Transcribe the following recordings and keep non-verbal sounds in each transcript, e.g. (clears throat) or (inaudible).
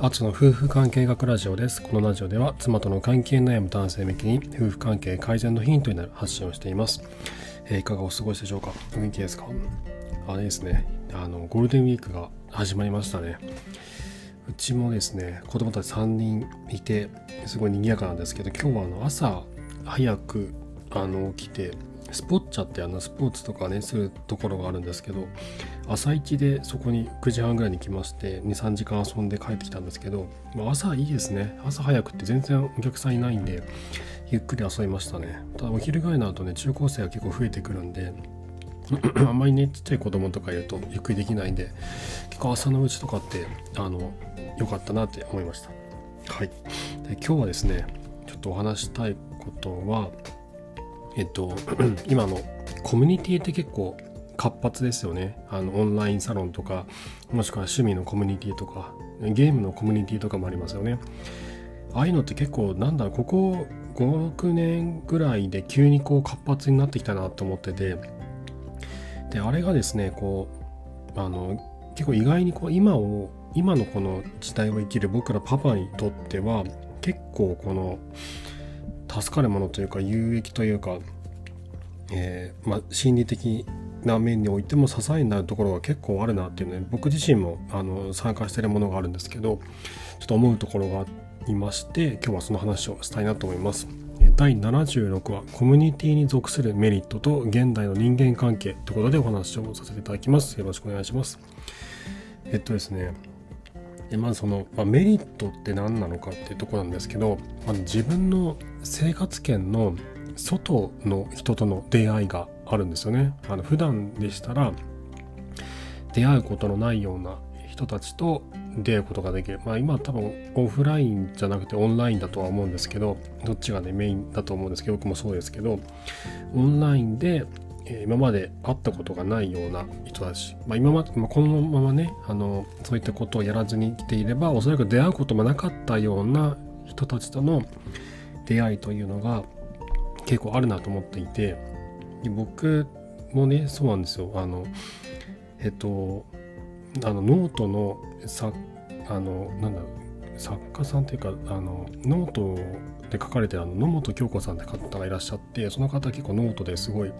アツの夫婦関係学ラジオです。このラジオでは妻との関係悩む男性向けに夫婦関係改善のヒントになる発信をしています。えー、いかがお過ごしでしょうか？お元気ですか？あれですね、あの、ゴールデンウィークが始まりましたね。うちもですね、子供たち3人いて、すごい賑やかなんですけど、今日はあの朝早くあの起きて、スポッチャってあのスポーツとかねするところがあるんですけど朝一でそこに9時半ぐらいに来まして23時間遊んで帰ってきたんですけど、まあ、朝いいですね。朝早くって全然お客さんいないんでゆっくり遊びましたね。ただお昼ぐらいになるとね中高生が結構増えてくるんで (clears throat) あんまりねちっちゃい子供とかいるとゆっくりできないんで結構朝のうちとかってあの良かったなって思いました。はい。で今日はですねちょっとお話したいことはえっと、(clears throat) 今のコミュニティって結構活発ですよね。あの、オンラインサロンとか、もしくは趣味のコミュニティとか、ゲームのコミュニティとかもありますよね。ああいうのって結構、なんだろう、ここ5、6年ぐらいで急にこう活発になってきたなと思ってて、で、あれがですね、こう、あの、結構意外にこう、今を、今のこの時代を生きる僕らパパにとっては、結構この、助かるものというか有益というか、えー、まあ、心理的な面においても支えになるところが結構あるなっていうね僕自身もあの参加してるものがあるんですけどちょっと思うところがありまして今日はその話をしたいなと思います。第76話コミュニティに属するメリットと現代の人間関係ということでお話をさせていただきます。よろしくお願いします。えっとですねまずその、まあ、メリットって何なのかっていうとこなんですけど、まあ、自分の生活圏の外の人との出会いがあるんですよね。あの普段でしたら出会うことのないような人たちと出会うことができる。まあ今多分オフラインじゃなくてオンラインだとは思うんですけど、どっちがねメインだと思うんですけど、僕もそうですけど、オンラインで今まで会ったことがないような人たち、まあ、今まで、まあ、このままねあのそういったことをやらずに来ていればおそらく出会うこともなかったような人たちとの出会いというのが結構あるなと思っていて僕もねそうなんですよ。あのえっとあのノートの作あのなんだろう作家さんっていうかあのノートで書かれてるあの野本京子さんって方がいらっしゃってその方結構ノートですごい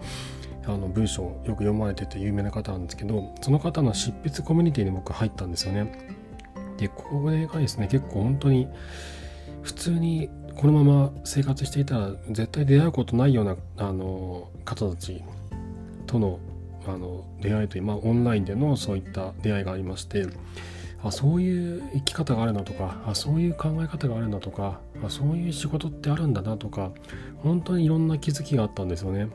あの文章をよく読まれてて有名な方なんですけどその方の執筆コミュニティに僕入ったんですよねでこれがですね結構本当に普通にこのまま生活していたら絶対出会うことないようなあの方たちとのあの出会いという、まあ、オンラインでのそういった出会いがありましてあそういう生き方があるなとかあそういう考え方があるんだとかあそういう仕事ってあるんだなとか本当にいろんな気づきがあったんですよね。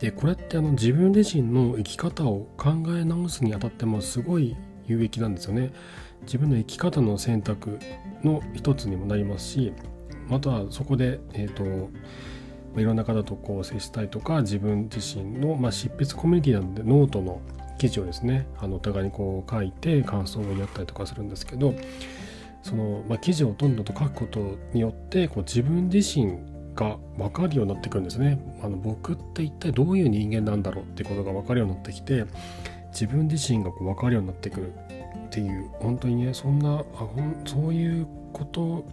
でこれってあの自分自身の生き方を考え直すにあたってもすごい有益なんですよね。自分の生き方の選択の一つにもなりますしあとはそこで、えーと、いろんな方とこう接したりとか自分自身の、まあ、執筆コミュニティなのでノートの記事をですねあのお互いにこう書いて感想を言い合ったりとかするんですけどその、まあ、記事をどんどんと書くことによってこう自分自身が分かるようになってくるんですね。あの僕って一体どういう人間なんだろうってことが分かるようになってきて自分自身がこう分かるようになってくるっていう本当にねそんなあほんそういうこと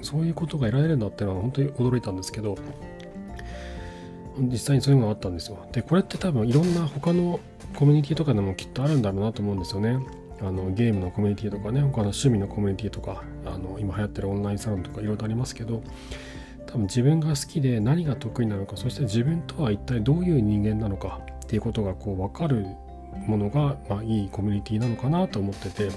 そういうことが得られるんだっていうのは本当に驚いたんですけど実際にそういうのがあったんですよ。でこれって多分いろんな他のコミュニティとかでもきっとあるんだろうなと思うんですよね。あのゲームのコミュニティとかね他の趣味のコミュニティとかあの今流行ってるオンラインサロンとかいろいろありますけど多分自分が好きで何が得意なのかそして自分とは一体どういう人間なのかっていうことがこう分かるものが、まあ、いいコミュニティなのかなと思ってて。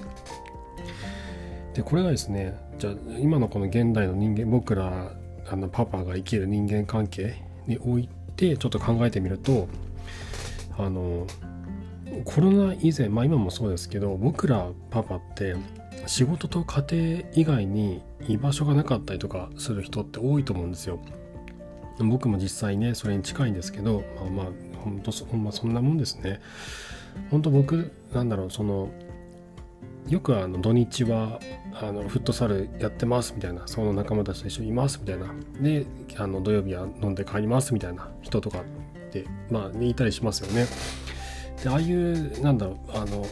でこれがですねじゃあ今のこの現代の人間僕らあのパパが生きる人間関係においてちょっと考えてみるとあのコロナ以前まあ今もそうですけど僕らパパって仕事と家庭以外に居場所がなかったりとかする人って多いと思うんですよ。僕も実際ねそれに近いんですけどまあまあ本当ほんまそんなもんですね。本当僕なんだろうそのよくあの土日はあのフットサルやってますみたいなその仲間たちと一緒にいますみたいなであの土曜日は飲んで帰りますみたいな人とかってまあいたりしますよね。でああいうなんだろうあの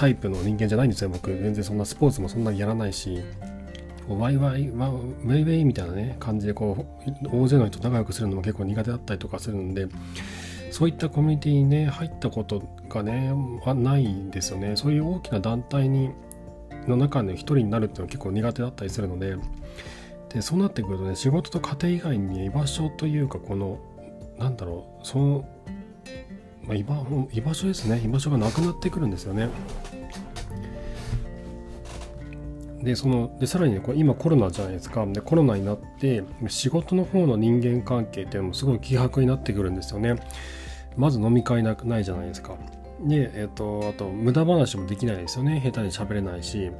タイプの人間じゃないんですよ僕。全然そんなスポーツもそんなにやらないし。ワイワイワウェイウェイみたいなね感じでこう大勢の人と仲良くするのも結構苦手だったりとかするんでそういったコミュニティにね入ったことがねないんですよね。そういう大きな団体にの中の一人になるっていうのは結構苦手だったりするのででそうなってくるとね仕事と家庭以外に居場所というかこのなんだろうその、まあ、居場居場所ですね。居場所がなくなってくるんですよね。でそのでさらにねこれ今コロナじゃないですか。でコロナになって仕事の方の人間関係っていうのもすごい希薄になってくるんですよね。まず飲み会なくないじゃないですか。でえっ、とあと無駄話もできないですよね。下手に喋れないし。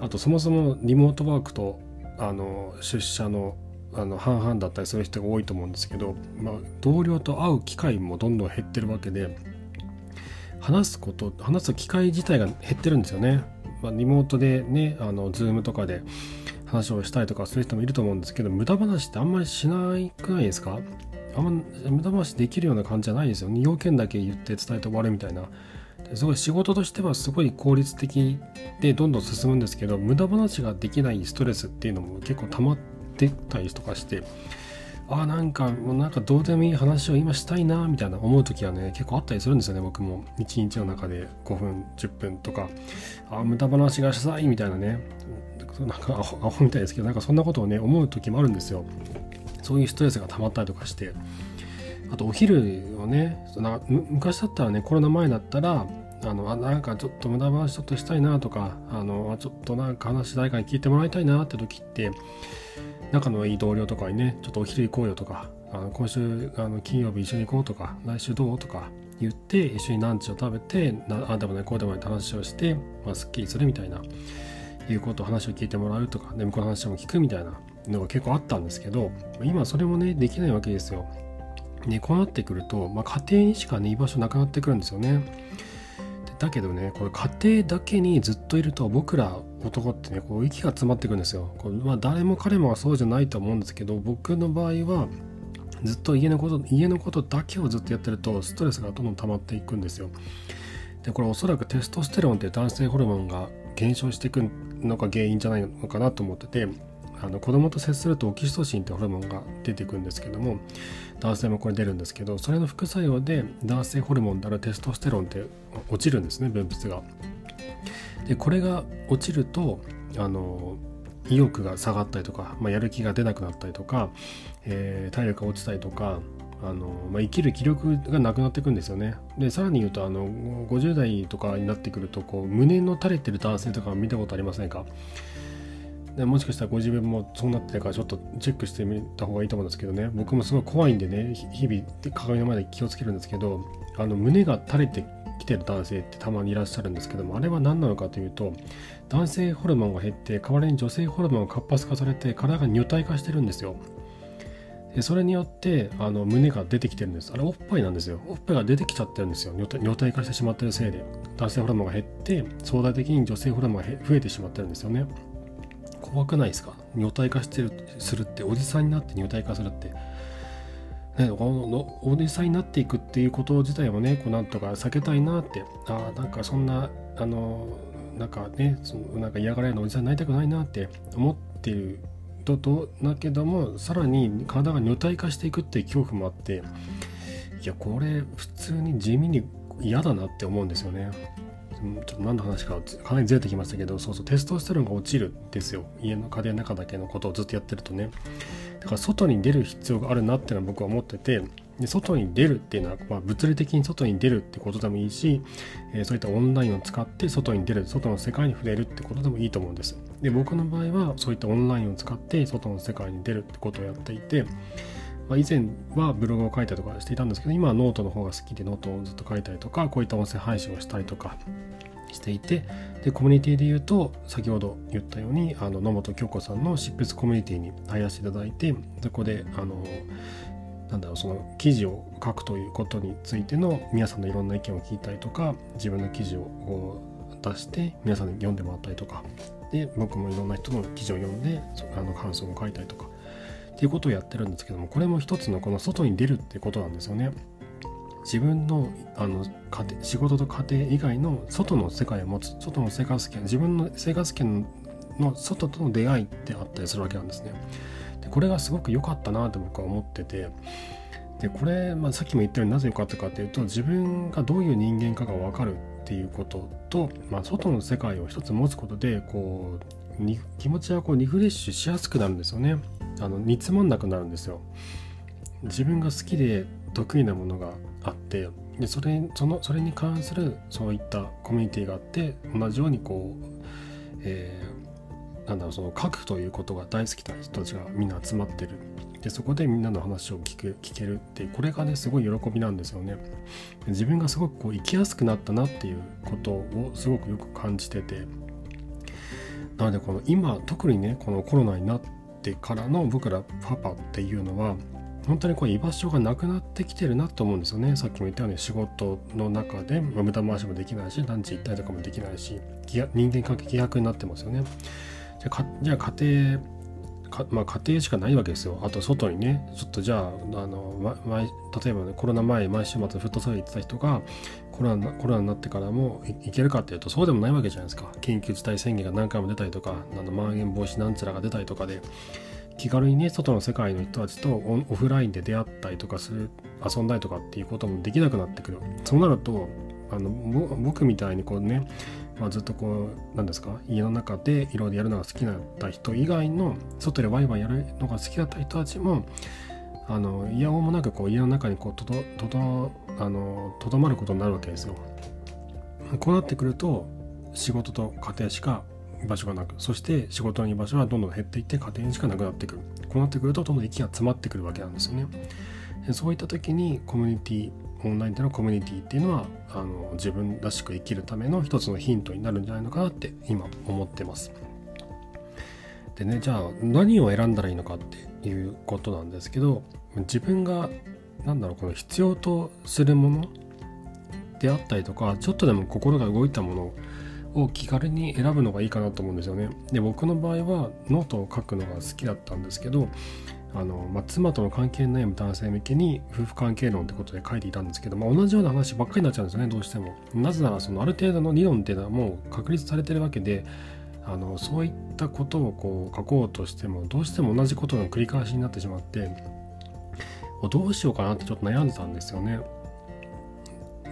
あとそもそもリモートワークとあの出社のあの半々だったりする人が多いと思うんですけど、まあ、同僚と会う機会もどんどん減ってるわけで話すこと話す機会自体が減ってるんですよね。まあ、リモートでねあの Zoom とかで話をしたりとかする人もいると思うんですけど無駄話ってあんまりしないくないですか？あんま無駄話できるような感じじゃないですよ。ね要件だけ言って伝えて終わるみたいな。すごい仕事としてはすごい効率的でどんどん進むんですけど無駄話ができないストレスっていうのも結構溜まってたりとかしてあなんかもうなんかどうでもいい話を今したいなみたいな思う時はね結構あったりするんですよね僕も。一日の中で5分10分とか。あ無駄話がしたいみたいなね。なんかアホアホみたいですけどなんかそんなことをね思う時もあるんですよ。そういうストレスが溜まったりとかして。あとお昼をねな昔だったらねコロナ前だったらあのあなんかちょっと無駄話ちょっとしたいなとかあのちょっとなんか話誰かに聞いてもらいたいなって時って仲のいい同僚とかにねちょっとお昼行こうよとかあの今週あの金曜日一緒に行こうとか来週どうとか言って一緒にランチを食べてなあでもねこうでもない話をして、まあ、すっきりするみたいないうことを話を聞いてもらうとかで向こうの話も聞くみたいなのが結構あったんですけど今それもねできないわけですよ。ね、こうなってくると、まあ、家庭にしかね居場所なくなってくるんですよね。だけどねこれ家庭だけにずっといると僕ら男ってねこう息が詰まってくんですよ。これまあ、誰も彼もはそうじゃないと思うんですけど僕の場合はずっと家のこと家のことだけをずっとやってるとストレスがどんどん溜まっていくんですよ。でこれおそらくテストステロンっていう男性ホルモンが減少していくのが原因じゃないのかなと思っててあの子供と接するとオキシトシンってホルモンが出てくるんですけども男性もこれ出るんですけどそれの副作用で男性ホルモンであるテストステロンって落ちるんですね分泌が。でこれが落ちるとあの意欲が下がったりとか、まあ、やる気が出なくなったりとか、えー、体力が落ちたりとかあの、まあ、生きる気力がなくなっていくんですよね。でさらに言うとあの50代とかになってくるとこう胸の垂れてる男性とか見たことありませんか？でもしかしたらご自分もそうなってるからちょっとチェックしてみた方がいいと思うんですけどね僕もすごい怖いんでね日々鏡の前で気をつけるんですけどあの胸が垂れてきてる男性ってたまにいらっしゃるんですけどもあれは何なのかというと男性ホルモンが減って代わりに女性ホルモンが活発化されて体が女体化してるんですよ。でそれによってあの胸が出てきてるんです。あれおっぱいなんですよ。おっぱいが出てきちゃってるんですよ。女体化してしまってるせいで。男性ホルモンが減って相対的に女性ホルモンが増えてしまってるんですよね。怖くないですか？女体化してるするっておじさんになって女体化するって、ね、このおじさんになっていくっていうこと自体もねこうなんとか避けたいなってあなんかそんなあのなんかねそのなんか嫌がられるおじさんになりたくないなって思ってるととだけどもさらに体が女体化していくっていう恐怖もあっていやこれ普通に地味に嫌だなって思うんですよね。ちょっと何の話かかなりずれてきましたけどそうそうテストステロンが落ちるんですよ。家の家庭の中だけのことをずっとやってるとね。だから外に出る必要があるなっていうのは僕は思っててで外に出るっていうのは、まあ、物理的に外に出るってことでもいいし、えー、そういったオンラインを使って外に出る外の世界に触れるってことでもいいと思うんです。で僕の場合はそういったオンラインを使って外の世界に出るってことをやっていてまあ、以前はブログを書いたりとかしていたんですけど今はノートの方が好きでノートをずっと書いたりとかこういった音声配信をしたりとかしていてでコミュニティで言うと先ほど言ったようにあの野本京子さんの執筆コミュニティに入らせていただいてそこであのなんだろうその記事を書くということについての皆さんのいろんな意見を聞いたりとか自分の記事を出して皆さんに読んでもらったりとかで僕もいろんな人の記事を読んであの感想を書いたりとかっていうことをやってるんですけどもこれも一つのこの外に出るってことなんですよね。自分のあの家庭仕事と家庭以外の外の世界を持つ外の生活圏自分の生活圏の外との出会いってあったりするわけなんですね。でこれがすごく良かったなと僕は思っててでこれ、まあ、さっきも言ったようになぜ良かったかっていうと自分がどういう人間かが分かるっていうことと、まあ、外の世界を一つ持つことでこうに気持ちがこうリフレッシュしやすくなるんですよね。あの煮詰まんなくなるんですよ。自分が好きで得意なものがあってでそれそのそれに関するそういったコミュニティがあって同じようにこう、えー、なんだろうその書くということが大好きな人たちがみんな集まってる。でそこでみんなの話を聞く聞けるってこれがねすごい喜びなんですよね。自分がすごくこう生きやすくなったなっていうことをすごくよく感じてて。なのでこの今特にねこのコロナになってからの僕らパパっていうのは本当にこう居場所がなくなってきてるなと思うんですよねさっきも言ったように仕事の中で、ま、無駄回しもできないしランチ行ったりとかもできないし人間関係希薄になってますよねじゃあじゃあ家庭かまあ、家庭しかないわけですよ。あと外にね、ちょっとじゃあ、あのま、例えばね、コロナ前、毎週末フットサル行ってた人が、コロナコロナになってからも行けるかっていうと、そうでもないわけじゃないですか。緊急事態宣言が何回も出たりとか、あのまん延防止なんちらが出たりとかで、気軽にね外の世界の人たちとオフラインで出会ったりとかする遊んだりとかっていうこともできなくなってくるそうなるとあの僕みたいにこうね、まあ、ずっとこう何ですか家の中でいろいろやるのが好きだった人以外の外でワイワイやるのが好きだった人たちもあのいやおもなくこう家の中にこうとどとどあのとどまることになるわけですよ。こうなってくると仕事と家庭しか居場所がなくそして仕事の居場所はどんどん減っていって家庭にしかなくなってくる。こうなってくるとどんどん息が詰まってくるわけなんですよね。そういった時にコミュニティオンラインでのコミュニティっていうのはあの自分らしく生きるための一つのヒントになるんじゃないのかなって今思ってます。でねじゃあ何を選んだらいいのかっていうことなんですけど自分が何だろうこの必要とするものであったりとかちょっとでも心が動いたものを気軽に選ぶのがいいかなと思うんですよね。で僕の場合はノートを書くのが好きだったんですけどあの、まあ、妻との関係の悩む男性向けに夫婦関係論ってことで書いていたんですけど、まあ、同じような話ばっかりになっちゃうんですよねどうしても。なぜならそのある程度の理論っていうのはもう確立されてるわけであのそういったことをこう書こうとしてもどうしても同じことの繰り返しになってしまってどうしようかなってちょっと悩んでたんですよね。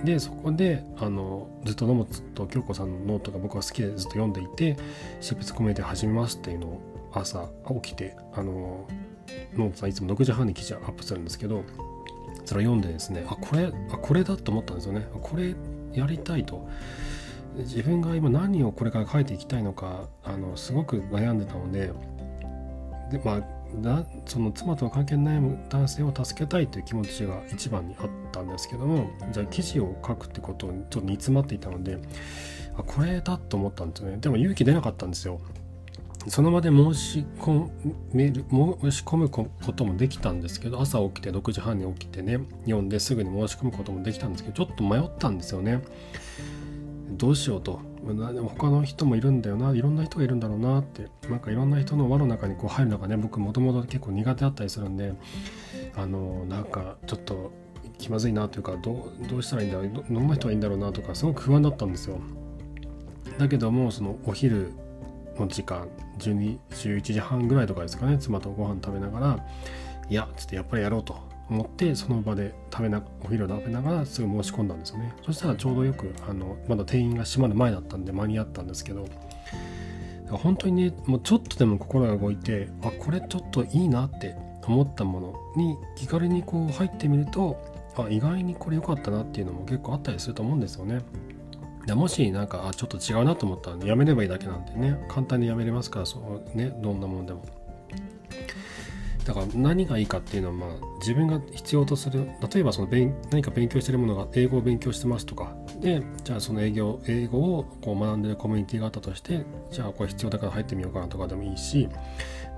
でそこであのずっと野本京子さんのノートが僕は好きでずっと読んでいて執筆コミュニティ始めますっていうのを朝起きてあの野本さんいつも6時半に記事アップするんですけどそれを読んでですねあこれあこれだと思ったんですよねこれやりたいと自分が今何をこれから書いていきたいのかあのすごく悩んでたのででまあその妻との関係に悩む男性を助けたいという気持ちが一番にあったんですけどもじゃあ記事を書くってことにちょっと煮詰まっていたのであこれだと思ったんですよね。でも勇気出なかったんですよ。その場で申し込める申し込むこともできたんですけど朝起きて6時半に起きてね読んですぐに申し込むこともできたんですけどちょっと迷ったんですよね。どうしようと。他の人もいるんだよないろんな人がいるんだろうなってなんかいろんな人の輪の中にこう入るのがね僕もともと結構苦手だったりするんであのなんかちょっと気まずいなというかどうしたらいいんだろうどんな人がいいんだろうなとかすごく不安だったんですよ。だけどもそのお昼の時間12 11時半ぐらいとかですかね妻とご飯食べながらいやちょっとやっぱりやろうと。思ってその場で食べなお昼を食べながらすぐ申し込んだんですよねそしたらちょうどよくあのまだ店員が閉まる前だったんで間に合ったんですけど本当にねもうちょっとでも心が動いてあこれちょっといいなって思ったものに気軽にこう入ってみるとあ意外にこれ良かったなっていうのも結構あったりすると思うんですよね。でもしなんかあちょっと違うなと思ったら、ね、やめればいいだけなんでね簡単にやめれますからそうねどんなもんでも。だから何がいいかっていうのは、まあ、自分が必要とする例えばその勉何か勉強してるものが英語を勉強してますとかでじゃあその営業英語をこう学んでるコミュニティがあったとしてじゃあこれ必要だから入ってみようかなとかでもいいし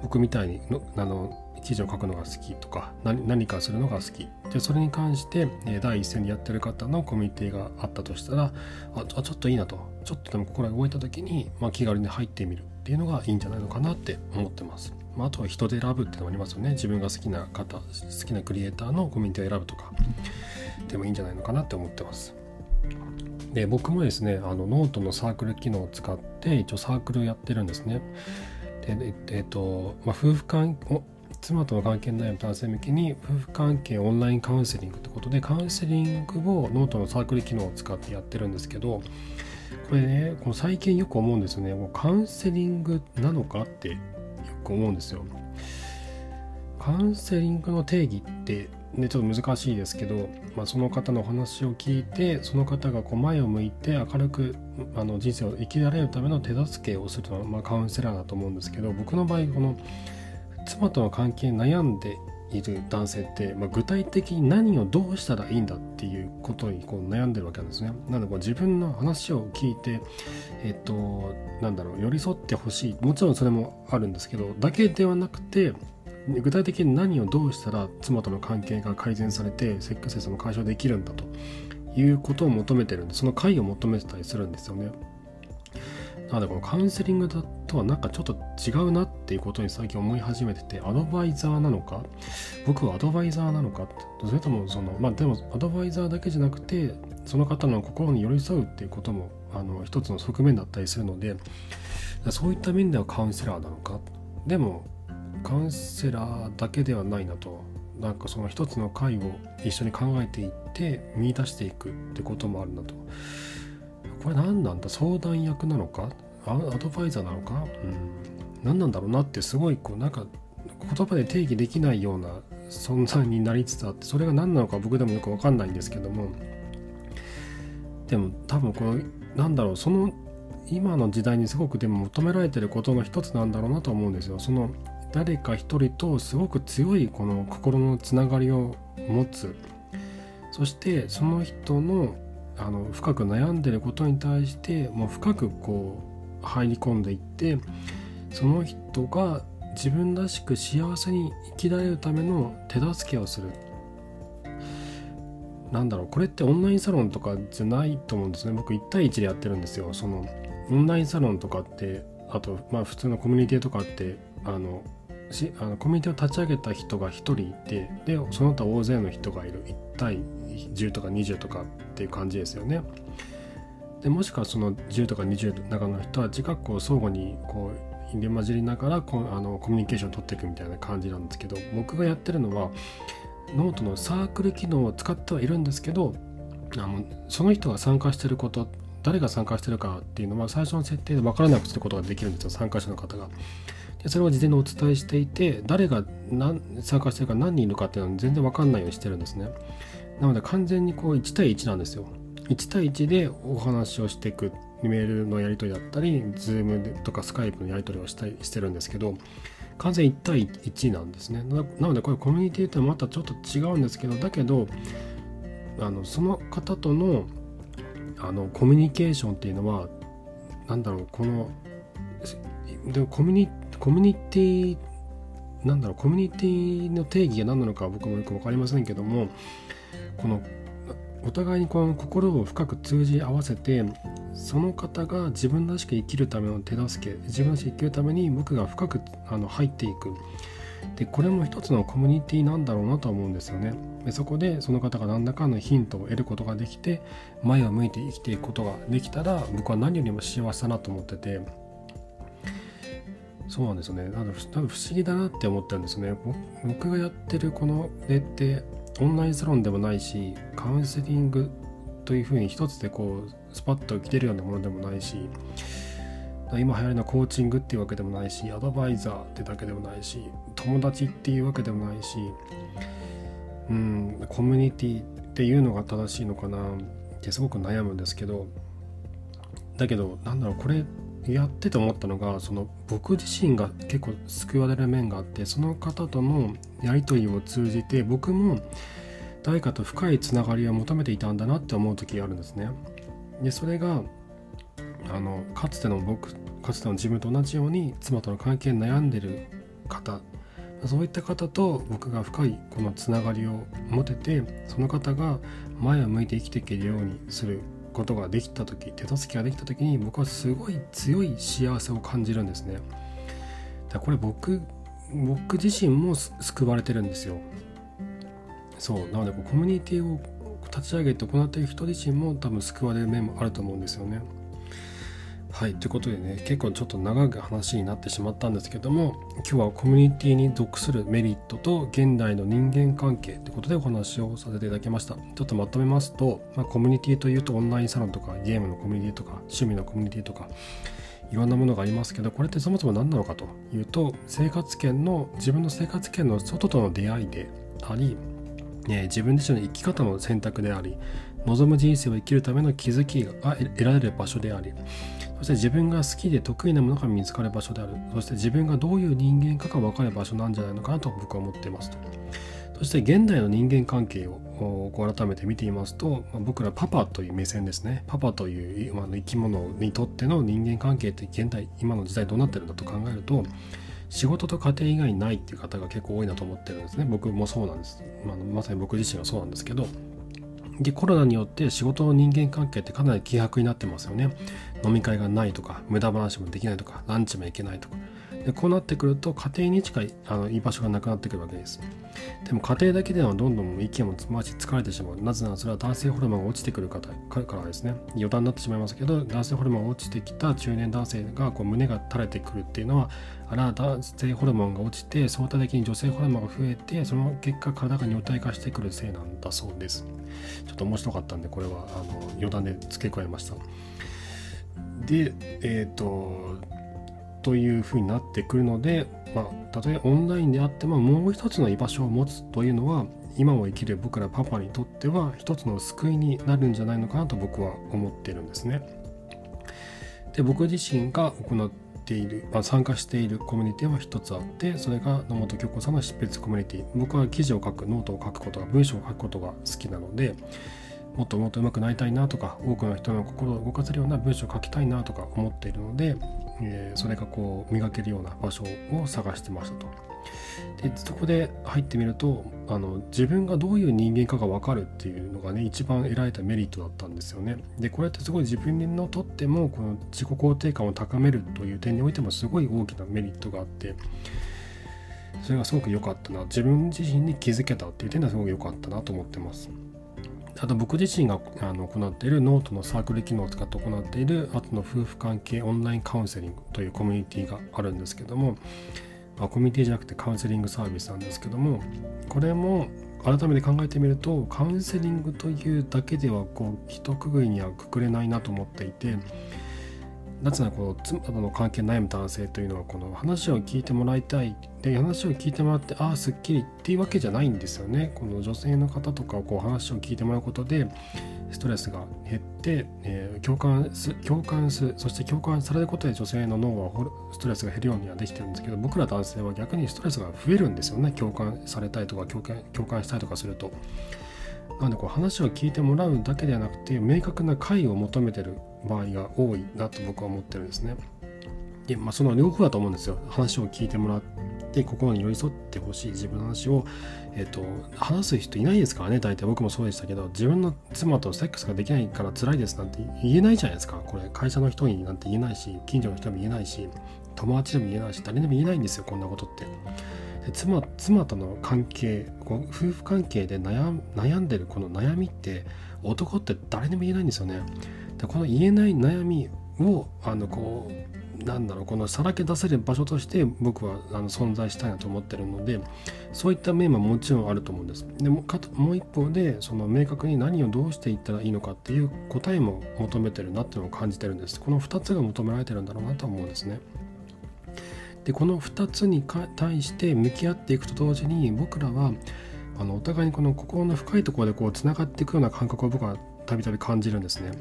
僕みたいにのあの記事を書くのが好きとか何かするのが好きでそれに関して第一線でやってる方のコミュニティがあったとしたらあちょっといいなとちょっとでも心が動いた時に、まあ、気軽に入ってみるっていうのがいいんじゃないのかなって思ってます。まあ、あとは人で選ぶってのもありますよね。自分が好きな方好きなクリエイターのコミュニティを選ぶとかでもいいんじゃないのかなって思ってます。で僕もですねあのノートのサークル機能を使って一応サークルをやってるんですね。でえっと、まあ、夫婦関係妻との関係の悩む男性向けに夫婦関係オンラインカウンセリングってことでカウンセリングをノートのサークル機能を使ってやってるんですけどこれねこの最近よく思うんですよね。もうカウンセリングなのかって構思うんですよ。カウンセリングの定義ってね、ちょっと難しいですけど、まあ、その方のお話を聞いてその方がこう前を向いて明るくあの人生を生きられるための手助けをするのは、まあ、カウンセラーだと思うんですけど僕の場合この妻との関係に悩んでいる男性って、まあ、具体的に何をどうしたらいいんだっていうことにこう悩んでるわけなんですね。なのでこう自分の話を聞いて、えっと、なんだろう寄り添ってほしいもちろんそれもあるんですけどだけではなくて具体的に何をどうしたら妻との関係が改善されてセックスレスも解消できるんだということを求めてるんでその解を求めてたりするんですよね。なのでこのカウンセリングとはなんかちょっと違うなっていうことに最近思い始めててアドバイザーなのか？僕はアドバイザーなのかそれともそのまあでもアドバイザーだけじゃなくてその方の心に寄り添うっていうこともあの一つの側面だったりするのでそういった面ではカウンセラーなのか？でもカウンセラーだけではないなと。なんかその一つの回を一緒に考えていって見出していくってこともあるなと。これ何なんだ？相談役なのか？アドバイザーなのか、うん、何なんだろうなってすごいこうなんか言葉で定義できないような存在になりつつあってそれが何なのか僕でもよく分かんないんですけども。でも多分このなんだろうその今の時代にすごくでも求められてることの一つなんだろうなと思うんですよ。その誰か一人とすごく強いこの心のつながりを持つ。そしてその人のあの深く悩んでることに対してもう深くこう入り込んでいってその人が自分らしく幸せに生きられるための手助けをする。なんだろうこれってオンラインサロンとかじゃないと思うんですね。僕1対1でやってるんですよ。そのオンラインサロンとかってあとまあ普通のコミュニティとかってあのしあのコミュニティを立ち上げた人が1人いてでその他大勢の人がいる。1対10とか20とかっていう感じですよね。でもしくはその10とか20の中の人は自覚こう相互にこう入れ混じりながらこあのコミュニケーションを取っていくみたいな感じなんですけど僕がやってるのはノートのサークル機能を使ってはいるんですけどあのその人が参加してること誰が参加してるかっていうのは最初の設定で分からなくすることができるんですよ参加者の方が。でそれを事前にお伝えしていて誰が何参加してるか何人いるかっていうのは全然分かんないようにしてるんですねなので完全にこう1対1なんですよ。1対1でお話をしていくメールのやり取りだったり Zoom とか Skype のやり取りをしたりしてるんですけど完全1対1なんですね。なのでこれコミュニティとはまたちょっと違うんですけどだけどあのその方とのあのコミュニケーションっていうのは何だろうこのでもコミュニコミュニティなんだろうコミュニティの定義が何なのか僕もよく分かりませんけどもこのお互いにこの心を深く通じ合わせてその方が自分らしく生きるための手助け自分らしく生きるために僕が深くあの入っていくでこれも一つのコミュニティなんだろうなと思うんですよねでそこでその方が何らかのヒントを得ることができて前を向いて生きていくことができたら僕は何よりも幸せだなと思っててそうなんですよね。なの不思議だなって思ったんですね。僕がやってるこの絵ってオンラインサロンでもないし、カウンセリングというふうに一つでこうスパッと来てるようなものでもないし、今流行りのコーチングっていうわけでもないし、アドバイザーってだけでもないし、友達っていうわけでもないし、うん、コミュニティっていうのが正しいのかなってすごく悩むんですけど、だけど、なんだろう、これやってて思ったのがその僕自身が結構救われる面があってその方とのやり取りを通じて僕も誰かと深いつながりを求めていたんだなって思う時があるんですね。でそれがあのかつての僕かつての自分と同じように妻との関係に悩んでる方そういった方と僕が深いこのつながりを持ててその方が前を向いて生きていけるようにすることができた時手助けができた時に僕はすごい強い幸せを感じるんですね。だこれ僕僕自身も救われてるんですよ。そう。なのでこうコミュニティを立ち上げて行っている人自身も多分救われる面もあると思うんですよね。はいということでね結構ちょっと長く話になってしまったんですけども今日はコミュニティに属するメリットと現代の人間関係ということでお話をさせていただきました。ちょっとまとめますと、まあ、コミュニティというとオンラインサロンとかゲームのコミュニティとか趣味のコミュニティとかいろんなものがありますけどこれってそもそも何なのかというと生活圏の自分の生活圏の外との出会いであり、え自分自身の生き方の選択であり望む人生を生きるための気づきが得られる場所でありそして自分が好きで得意なものが見つかる場所である。そして自分がどういう人間かが分かる場所なんじゃないのかなと僕は思っていますと。そして現代の人間関係を改めて見てみますと、まあ、僕らパパという目線ですね。パパという、まあ、生き物にとっての人間関係って現代今の時代どうなってるんだと考えると仕事と家庭以外にないっていう方が結構多いなと思ってるんですね。僕もそうなんです、まあ、まさに僕自身はそうなんですけどでコロナによって仕事の人間関係ってかなり希薄になってますよね。飲み会がないとか無駄話もできないとかランチも行けないとか。でこうなってくると家庭に近いあの居場所がなくなってくるわけです。でも家庭だけではどんどん意見もつまし疲れてしまう。なぜならそれは男性ホルモンが落ちてくる方からですね。余談になってしまいますけど男性ホルモンが落ちてきた中年男性がこう胸が垂れてくるっていうのはあら男性ホルモンが落ちて相対的に女性ホルモンが増えてその結果体が女体化してくるせいなんだそうです。ちょっと面白かったんでこれはあの余談で付け加えました。でえっ、ー、とというふうになってくるので、まあ、たとえオンラインであってももう一つの居場所を持つというのは今を生きる僕らパパにとっては一つの救いになるんじゃないのかなと僕は思っているんですね。で僕自身が行っている、まあ、参加しているコミュニティは一つあってそれが野本京子さんの執筆コミュニティ僕は記事を書くノートを書くことが文章を書くことが好きなのでもっともっと上手くなりたいなとか多くの人の心を動かせるような文章を書きたいなとか思っているのでえー、それがこう磨けるような場所を探してましたと。でそこで入ってみるとあの自分がどういう人間かが分かるっていうのがね一番得られたメリットだったんですよね。でこれってすごい自分のとってもこの自己肯定感を高めるという点においてもすごい大きなメリットがあってそれがすごく良かったな自分自身に気づけたっていう点ではすごく良かったなと思ってます。あと僕自身があの行っているノートのサークル機能を使って行っているあとの夫婦関係オンラインカウンセリングというコミュニティがあるんですけども、まあ、コミュニティじゃなくてカウンセリングサービスなんですけどもこれも改めて考えてみるとカウンセリングというだけではこう一括りにはくくれないなと思っていてなぜならこの妻との関係悩む男性というのはこの話を聞いてもらいたい。で話を聞いてもらってああすっきりっていうわけじゃないんですよね。この女性の方とかこう話を聞いてもらうことでストレスが減って、えー、共感す共感するそして共感されることで女性の脳はストレスが減るようにはできてるんですけど僕ら男性は逆にストレスが増えるんですよね。共感されたいとか共感共感したいとかすると。なのでこう話を聞いてもらうだけではなくて明確な解を求めてる場合が多いなと僕は思ってるんですね。でまあ、その両方だと思うんですよ。話を聞いてもらって心に寄り添ってほしい自分の話を、えーと、話す人いないですからね大体僕もそうでしたけど自分の妻とセックスができないから辛いですなんて言えないじゃないですかこれ会社の人になんて言えないし近所の人にも言えないし友達でも言えないし誰でも言えないんですよこんなことって。で妻妻との関係夫婦関係で悩んでるこの悩みって男って誰でも言えないんですよね。でこの言えない悩みをあのこうなんだろうこのさらけ出せる場所として僕はあの存在したいなと思ってるのでそういった面ももちろんあると思うんです。でもかもう一方でその明確に何をどうしていったらいいのかっていう答えも求めてるなっていうのを感じてるんです。この2つが求められてるんだろうなと思うんですね。でこの2つに対して向き合っていくと同時に僕らはあのお互いにこの心の深いところでこうつながっていくような感覚を僕はたびたび感じるんですね。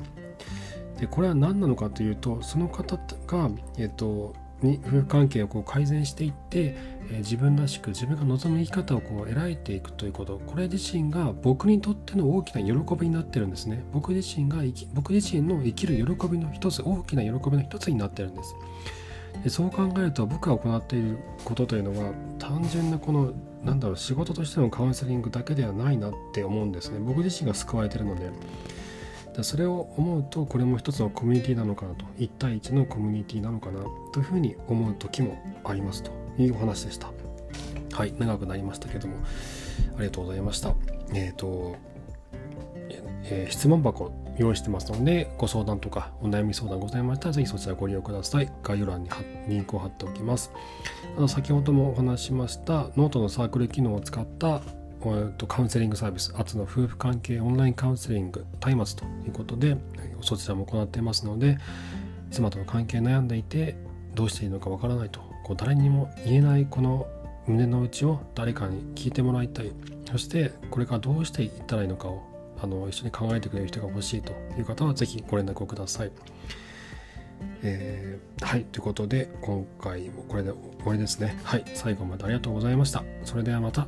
でこれは何なのかというとその方が、えっと、夫婦関係をこう改善していって、えー、自分らしく自分が望む生き方をこう得られていくということ。これ自身が僕にとっての大きな喜びになってるんですね。僕自身が僕自身の生きる喜びの一つ大きな喜びの一つになってるんです。でそう考えると僕が行っていることというのは単純なこのなんだろう仕事としてのカウンセリングだけではないなって思うんですね。僕自身が救われてるので。それを思うとこれも一つのコミュニティなのかなと1対1のコミュニティなのかなというふうに思う時もありますというお話でした。はい長くなりましたけどもありがとうございました。えっ、ー、と、えー、質問箱用意してますのでご相談とかお悩み相談ございましたらぜひそちらご利用ください。概要欄にリンクを貼っておきます。あの先ほどもお話ししましたノートのサークル機能を使ったカウンセリングサービス、初の夫婦関係オンラインカウンセリング、松明ということで、そちらも行っていますので、妻との関係悩んでいて、どうしていいのかわからないと、こう誰にも言えないこの胸の内を誰かに聞いてもらいたい。そして、これからどうしていったらいいのかをあの一緒に考えてくれる人が欲しいという方は、ぜひご連絡をください。えー、はい、ということで、今回もこれで終わりですね。はい、最後までありがとうございました。それではまた。